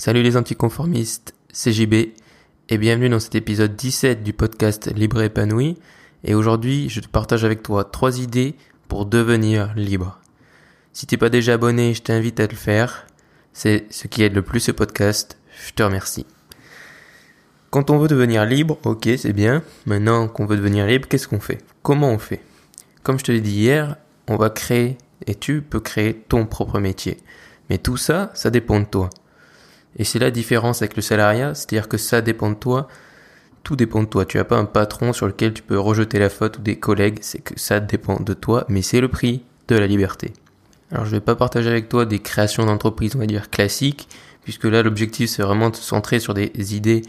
Salut les anticonformistes, c'est JB et bienvenue dans cet épisode 17 du podcast Libre épanoui. Et aujourd'hui, je te partage avec toi trois idées pour devenir libre. Si t'es pas déjà abonné, je t'invite à le faire. C'est ce qui aide le plus ce podcast. Je te remercie. Quand on veut devenir libre, ok, c'est bien. Maintenant qu'on veut devenir libre, qu'est-ce qu'on fait? Comment on fait? Comme je te l'ai dit hier, on va créer et tu peux créer ton propre métier. Mais tout ça, ça dépend de toi. Et c'est la différence avec le salariat, c'est-à-dire que ça dépend de toi, tout dépend de toi. Tu n'as pas un patron sur lequel tu peux rejeter la faute ou des collègues, c'est que ça dépend de toi, mais c'est le prix de la liberté. Alors je vais pas partager avec toi des créations d'entreprise, on va dire classiques, puisque là l'objectif c'est vraiment de se centrer sur des idées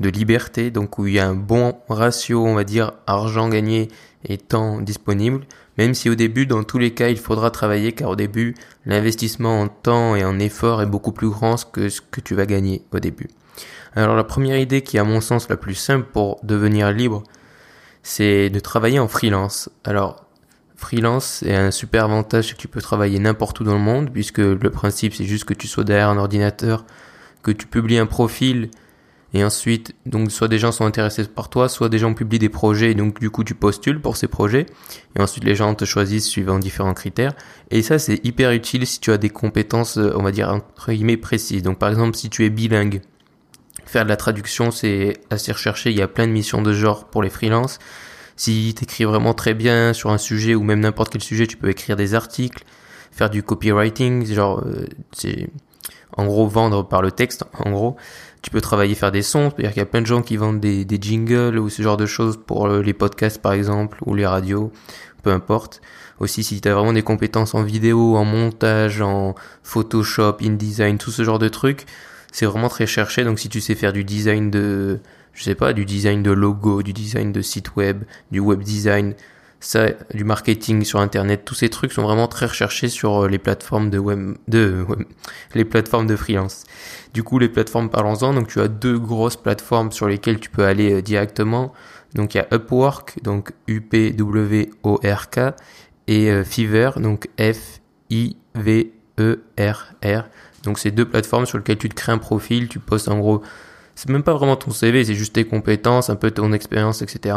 de liberté, donc où il y a un bon ratio, on va dire, argent gagné et temps disponible, même si au début, dans tous les cas, il faudra travailler, car au début, l'investissement en temps et en effort est beaucoup plus grand que ce que tu vas gagner au début. Alors la première idée qui est à mon sens la plus simple pour devenir libre, c'est de travailler en freelance. Alors freelance c'est un super avantage, que tu peux travailler n'importe où dans le monde, puisque le principe c'est juste que tu sois derrière un ordinateur, que tu publies un profil et ensuite, donc soit des gens sont intéressés par toi, soit des gens publient des projets et donc du coup tu postules pour ces projets. Et ensuite les gens te choisissent suivant différents critères. Et ça c'est hyper utile si tu as des compétences, euh, on va dire entre guillemets précises. Donc par exemple si tu es bilingue, faire de la traduction c'est assez recherché. Il y a plein de missions de genre pour les freelances. Si tu écris vraiment très bien sur un sujet ou même n'importe quel sujet, tu peux écrire des articles, faire du copywriting, genre euh, c'est en gros vendre par le texte, en gros tu peux travailler faire des sons, c'est-à-dire qu'il y a plein de gens qui vendent des, jingles ou ce genre de choses pour euh, les podcasts par exemple ou les radios, peu importe. Aussi si tu as vraiment des compétences en vidéo, en montage, en Photoshop, InDesign, tout ce genre de trucs, c'est vraiment très cherché. Donc si tu sais faire du design de, je sais pas, du design de logo, du design de site web, du web design, ça, du marketing sur internet, tous ces trucs sont vraiment très recherchés sur euh, les plateformes de web, de les plateformes de freelance. Du coup, les plateformes parlons-en. Donc, tu as deux grosses plateformes sur lesquelles tu peux aller euh, directement. Donc, il y a Upwork, donc U-P-W-O-R-K, et euh, Fiverr, donc F-I-V-E-R-R. Donc, c'est deux plateformes sur lesquelles tu te crées un profil, tu postes en gros, c'est même pas vraiment ton CV, c'est juste tes compétences, un peu ton expérience, etc.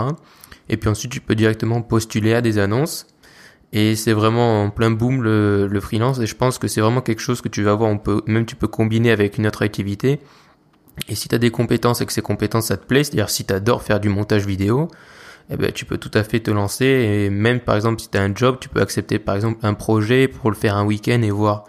Et puis ensuite, tu peux directement postuler à des annonces. Et c'est vraiment en plein boom le, le freelance. Et je pense que c'est vraiment quelque chose que tu vas voir. On peut, même tu peux combiner avec une autre activité. Et si tu as des compétences et que ces compétences ça te plaît, c'est-à-dire si tu adores faire du montage vidéo, eh ben, tu peux tout à fait te lancer. Et même par exemple, si tu as un job, tu peux accepter par exemple un projet pour le faire un week-end et voir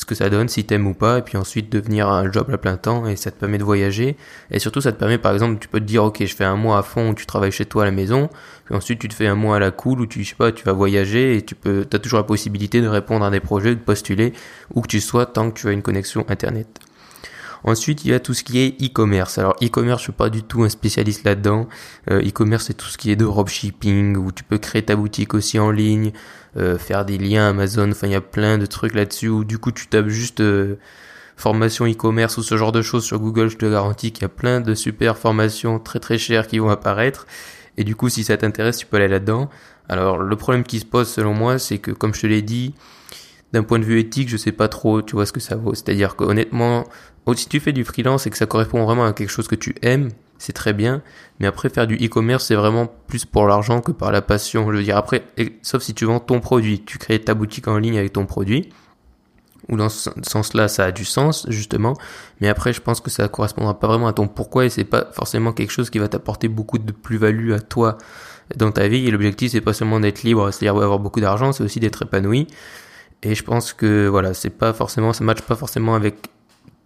ce que ça donne, si t'aimes ou pas, et puis ensuite devenir un job à plein temps, et ça te permet de voyager. Et surtout, ça te permet, par exemple, tu peux te dire, ok, je fais un mois à fond où tu travailles chez toi à la maison, puis ensuite tu te fais un mois à la cool où tu, je sais pas, tu vas voyager, et tu peux, t'as toujours la possibilité de répondre à des projets, de postuler, où que tu sois, tant que tu as une connexion Internet. Ensuite, il y a tout ce qui est e-commerce. Alors, e-commerce, je suis pas du tout un spécialiste là-dedans. Euh, e-commerce, c'est tout ce qui est de dropshipping, où tu peux créer ta boutique aussi en ligne, euh, faire des liens Amazon. Enfin, il y a plein de trucs là-dessus où du coup, tu tapes juste euh, formation e-commerce ou ce genre de choses sur Google. Je te garantis qu'il y a plein de super formations très très chères qui vont apparaître. Et du coup, si ça t'intéresse, tu peux aller là-dedans. Alors, le problème qui se pose selon moi, c'est que comme je te l'ai dit, d'un point de vue éthique, je sais pas trop, tu vois ce que ça vaut. C'est-à-dire que honnêtement, si tu fais du freelance et que ça correspond vraiment à quelque chose que tu aimes, c'est très bien. Mais après, faire du e-commerce, c'est vraiment plus pour l'argent que par la passion. Je veux dire, après, sauf si tu vends ton produit, tu crées ta boutique en ligne avec ton produit. Ou dans ce sens-là, ça a du sens, justement. Mais après, je pense que ça correspondra pas vraiment à ton pourquoi et c'est pas forcément quelque chose qui va t'apporter beaucoup de plus-value à toi dans ta vie. Et l'objectif, c'est pas seulement d'être libre, c'est-à-dire d'avoir beaucoup d'argent, c'est aussi d'être épanoui. Et je pense que, voilà, c'est pas forcément, ça matche pas forcément avec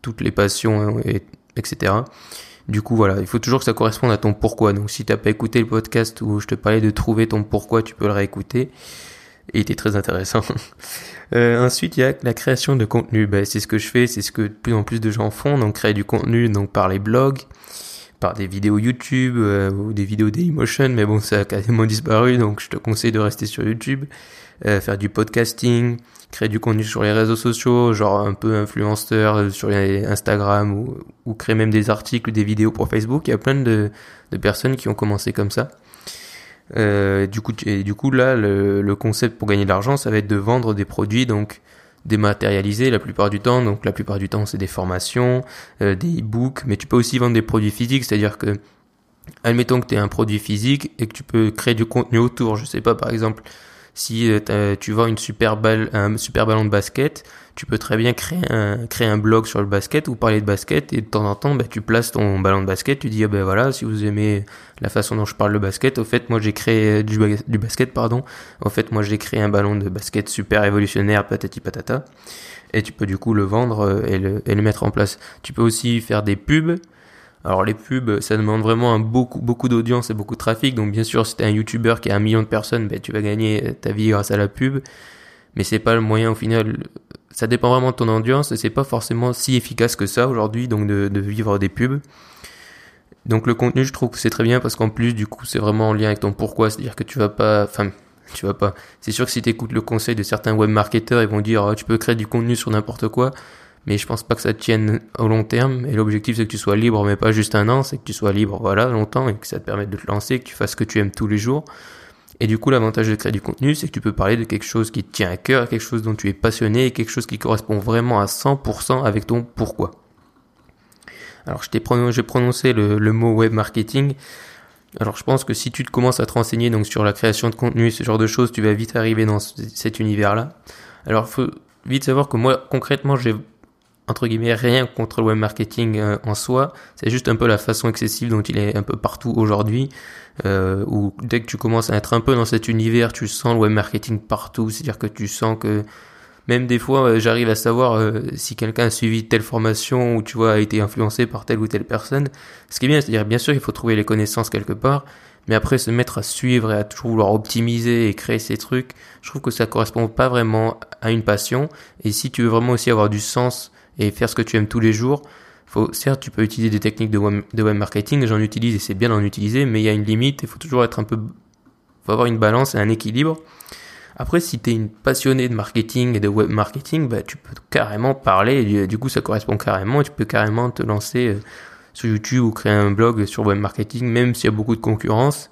toutes les passions, et, etc. Du coup, voilà, il faut toujours que ça corresponde à ton pourquoi. Donc, si t'as pas écouté le podcast où je te parlais de trouver ton pourquoi, tu peux le réécouter. Il était très intéressant. euh, ensuite, il y a la création de contenu. Ben, c'est ce que je fais, c'est ce que de plus en plus de gens font. Donc, créer du contenu, donc par les blogs, par des vidéos YouTube euh, ou des vidéos Dailymotion. Mais bon, ça a quasiment disparu, donc je te conseille de rester sur YouTube. Euh, faire du podcasting, créer du contenu sur les réseaux sociaux, genre un peu influenceur euh, sur Instagram ou, créer même des articles, des vidéos pour Facebook. Il y a plein de, personnes qui ont commencé comme ça. Euh, du coup, et du coup là, le, concept pour gagner de l'argent, ça va être de vendre des produits. Donc, dématérialisé la plupart du temps. Donc la plupart du temps, c'est des formations, euh, des e-books, mais tu peux aussi vendre des produits physiques, c'est-à-dire que admettons que tu es un produit physique et que tu peux créer du contenu autour. Je sais pas, par exemple, si euh, tu vends une super balle, un super ballon de basket, tu peux très bien créer un, créer un blog sur le basket ou parler de basket et de temps en temps, bah, tu places ton ballon de basket, tu dis, ah ben voilà, si vous aimez la façon dont je parle de basket, au fait, moi j'ai créé du, du basket, pardon, au fait, moi j'ai créé un ballon de basket super révolutionnaire, patati patata, et tu peux du coup le vendre euh, et le, et le mettre en place. Tu peux aussi faire des pubs, alors les pubs, ça demande vraiment beaucoup beaucoup d'audience et beaucoup de trafic. Donc bien sûr, si t'es un YouTuber qui a un million de personnes, ben, tu vas gagner ta vie grâce à la pub. Mais c'est pas le moyen au final. Ça dépend vraiment de ton audience et c'est pas forcément si efficace que ça aujourd'hui, donc de, de vivre des pubs. Donc le contenu, je trouve que c'est très bien parce qu'en plus, du coup, c'est vraiment en lien avec ton pourquoi. C'est-à-dire que tu vas pas, enfin, tu vas pas. C'est sûr que si tu écoutes le conseil de certains web marketeurs, ils vont dire, oh, tu peux créer du contenu sur n'importe quoi mais je pense pas que ça tienne au long terme. Et l'objectif, c'est que tu sois libre, mais pas juste un an, c'est que tu sois libre, voilà, longtemps, et que ça te permette de te lancer, que tu fasses ce que tu aimes tous les jours. Et du coup, l'avantage de créer du contenu, c'est que tu peux parler de quelque chose qui te tient à cœur, quelque chose dont tu es passionné, et quelque chose qui correspond vraiment à 100% avec ton pourquoi. Alors, je t'ai prononcé, le mot web marketing. Alors, je pense que si tu te commences à te renseigner donc sur la création de contenu, ce genre de choses, tu vas vite arriver dans cet univers-là. Alors, faut vite savoir que moi, concrètement, j'ai entre guillemets rien contre le web marketing euh, en soi, c'est juste un peu la façon excessive dont il est un peu partout aujourd'hui, euh, où dès que tu commences à être un peu dans cet univers, tu sens le web marketing partout, c'est-à-dire que tu sens que même des fois euh, j'arrive à savoir euh, si quelqu'un a suivi telle formation ou tu vois a été influencé par telle ou telle personne. Ce qui est bien, c'est-à-dire bien sûr il faut trouver les connaissances quelque part, mais après se mettre à suivre et à toujours vouloir optimiser et créer ces trucs, je trouve que ça correspond pas vraiment à une passion. Et si tu veux vraiment aussi avoir du sens et faire ce que tu aimes tous les jours. Certes, tu peux utiliser des techniques de web, de web marketing, j'en utilise et c'est bien d'en utiliser, mais il y a une limite, il faut toujours être un peu, faut avoir une balance et un équilibre. Après, si tu es une passionnée de marketing et de web marketing, bah, tu peux carrément parler, du, coup, ça correspond carrément, tu peux carrément te lancer euh, sur YouTube ou créer un blog sur web marketing, même s'il y a beaucoup de concurrence.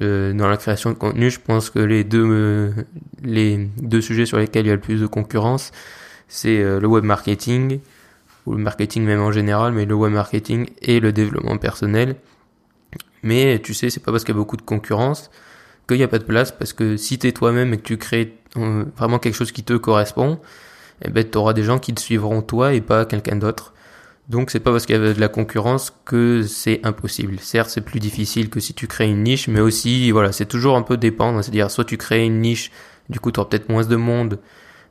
Euh, dans la création de contenu, je pense que les deux, euh, les deux sujets sur lesquels il y a le plus de concurrence, c'est euh, le web marketing, ou le marketing même en général, mais le web marketing et le développement personnel. Mais tu sais, c'est pas parce qu'il y a beaucoup de concurrence qu'il n'y a pas de place, parce que si tu es toi-même et que tu crées euh, vraiment quelque chose qui te correspond, eh ben, tu auras des gens qui te suivront toi et pas quelqu'un d'autre. Donc c'est pas parce qu'il y a de la concurrence que c'est impossible. Certes, c'est plus difficile que si tu crées une niche, mais aussi voilà, c'est toujours un peu dépendre, c'est-à-dire soit tu crées une niche, du coup tu auras peut-être moins de monde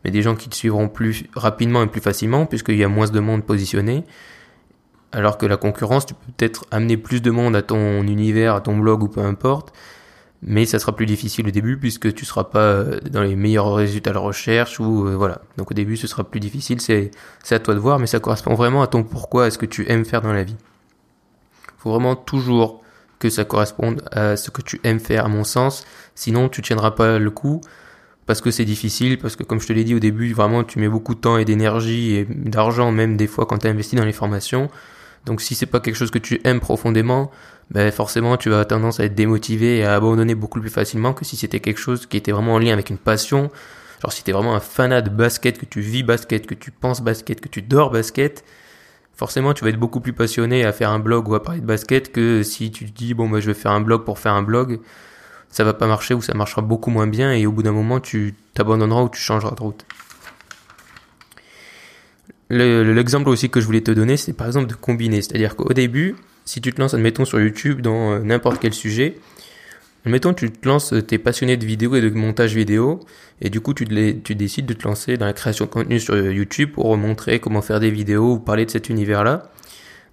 mais des gens qui te suivront plus rapidement et plus facilement puisqu'il y a moins de monde positionné. Alors que la concurrence, tu peux peut-être amener plus de monde à ton univers, à ton blog ou peu importe, mais ça sera plus difficile au début puisque tu seras pas euh, dans les meilleurs résultats de recherche ou euh, voilà. Donc au début, ce sera plus difficile, c'est c'est à toi de voir, mais ça correspond vraiment à ton pourquoi, à ce que tu aimes faire dans la vie. Faut vraiment toujours que ça corresponde à ce que tu aimes faire à mon sens, sinon tu tiendras pas le coup parce que c'est difficile, parce que comme je te l'ai dit au début, vraiment tu mets beaucoup de temps et d'énergie et d'argent même des fois quand tu investi dans les formations. Donc si c'est pas quelque chose que tu aimes profondément, ben forcément tu vas tendance à être démotivé et à abandonner beaucoup plus facilement que si c'était quelque chose qui était vraiment en lien avec une passion. Genre si t'es vraiment un fanat de basket, que tu vis basket, que tu penses basket, que tu dors basket, forcément tu vas être beaucoup plus passionné à faire un blog ou à parler de basket que si tu te dis bon ben je vais faire un blog pour faire un blog ça va pas marcher ou ça marchera beaucoup moins bien et au bout d'un moment tu t'abandonneras ou tu changeras de route. L'exemple aussi que je voulais te donner, c'est par exemple de combiner. C'est-à-dire qu'au début, si tu te lances, admettons, sur YouTube dans euh, n'importe quel sujet, admettons, tu te lances, tu es passionné de vidéo et de montage vidéo, et du coup, tu, tu décides de te lancer dans la création de contenu sur YouTube pour montrer comment faire des vidéos ou parler de cet univers-là.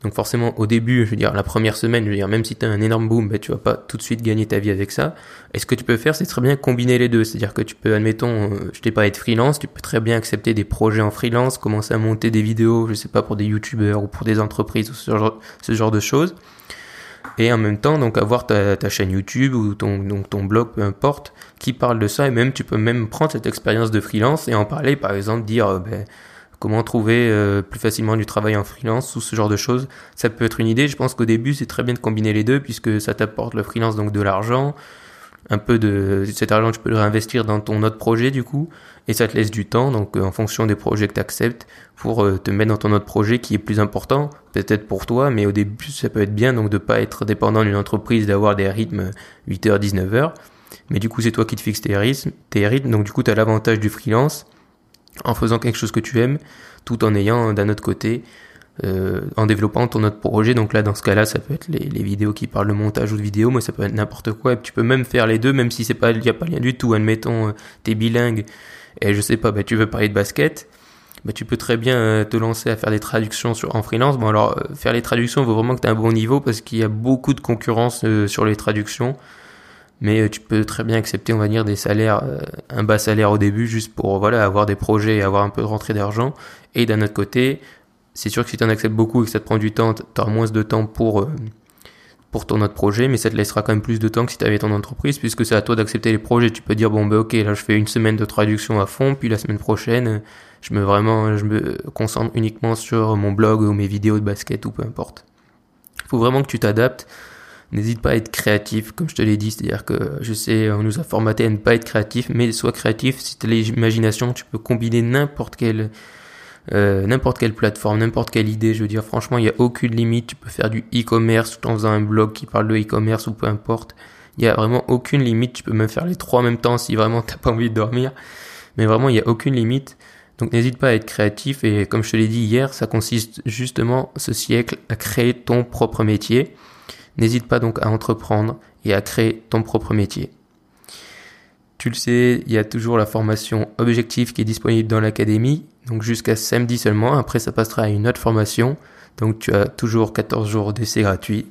Donc forcément, au début, je veux dire, la première semaine, je veux dire, même si tu un énorme boom, ben, tu vas pas tout de suite gagner ta vie avec ça. Et ce que tu peux faire, c'est très bien combiner les deux. C'est-à-dire que tu peux, admettons, euh, je t'ai pas être freelance, tu peux très bien accepter des projets en freelance, commencer à monter des vidéos, je sais pas, pour des youtubeurs ou pour des entreprises ou ce genre, de choses. Et en même temps, donc avoir ta, ta chaîne YouTube ou ton, donc ton blog, peu importe, qui parle de ça. Et même, tu peux même prendre cette expérience de freelance et en parler, par exemple, dire, euh, ben, comment trouver euh, plus facilement du travail en freelance ou ce genre de choses. Ça peut être une idée. Je pense qu'au début, c'est très bien de combiner les deux puisque ça t'apporte le freelance donc de l'argent. un peu de cet argent, tu peux le réinvestir dans ton autre projet du coup, et ça te laisse du temps, donc euh, en fonction des projets que tu acceptes, pour euh, te mettre dans ton autre projet qui est plus important, peut-être pour toi, mais au début ça peut être bien, donc de pas être dépendant d'une entreprise, d'avoir des rythmes 8h, 19h, mais du coup c'est toi qui te fixes tes rythmes, tes rythmes donc du coup tu as l'avantage du freelance, en faisant quelque chose que tu aimes, tout en ayant d'un autre côté euh, en développant ton autre projet. Donc là, dans ce cas-là, ça peut être les, vidéos qui parlent de montage ou de vidéo, mais ça peut être n'importe quoi. Et tu peux même faire les deux, même si c'est pas, il y a pas rien du tout. Admettons, euh, t'es bilingue et je sais pas, bah, tu veux parler de basket. Bah, tu peux très bien euh, te lancer à faire des traductions en freelance. Bon, alors, faire les traductions, il faut vraiment que tu aies un bon niveau parce qu'il y a beaucoup de concurrence sur les traductions. Mais tu peux très bien accepter, on va dire, des salaires, un bas salaire au début, juste pour, voilà, avoir des projets et avoir un peu de rentrée d'argent. Et d'un autre côté, c'est sûr que si tu en acceptes beaucoup et que ça te prend du temps, tu auras moins de temps pour, euh, pour ton autre projet, mais ça te laissera quand même plus de temps que si tu avais ton entreprise, puisque c'est à toi d'accepter les projets. Tu peux dire, bon, ben ok, là je fais une semaine de traduction à fond, puis la semaine prochaine, je me, vraiment, je me concentre uniquement sur mon blog ou mes vidéos de basket ou peu importe. Il faut vraiment que tu t'adaptes. N'hésite pas à être créatif, comme je te l'ai dit, c'est-à-dire que je sais, on nous a formaté à ne pas être créatif, mais sois créatif, si tu as l'imagination, tu peux combiner n'importe quel euh, n'importe quelle plateforme, n'importe quelle idée. Je veux dire, franchement, il n'y a aucune limite. Tu peux faire du e-commerce tout en faisant un blog qui parle de e-commerce ou peu importe. Il n'y a vraiment aucune limite. Tu peux même faire les trois en même temps si vraiment t'as pas envie de dormir. Mais vraiment, il n'y a aucune limite. Donc n'hésite pas à être créatif et comme je te l'ai dit hier, ça consiste justement ce siècle à créer ton propre métier. N'hésite pas donc à entreprendre et à créer ton propre métier. Tu le sais, il y a toujours la formation objectif qui est disponible dans l'académie, donc jusqu'à samedi seulement. Après, ça passera à une autre formation. Donc tu as toujours 14 jours d'essai gratuit.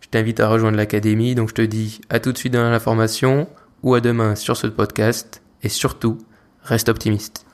Je t'invite à rejoindre l'académie. Donc je te dis à tout de suite dans la formation ou à demain sur ce podcast. Et surtout, reste optimiste.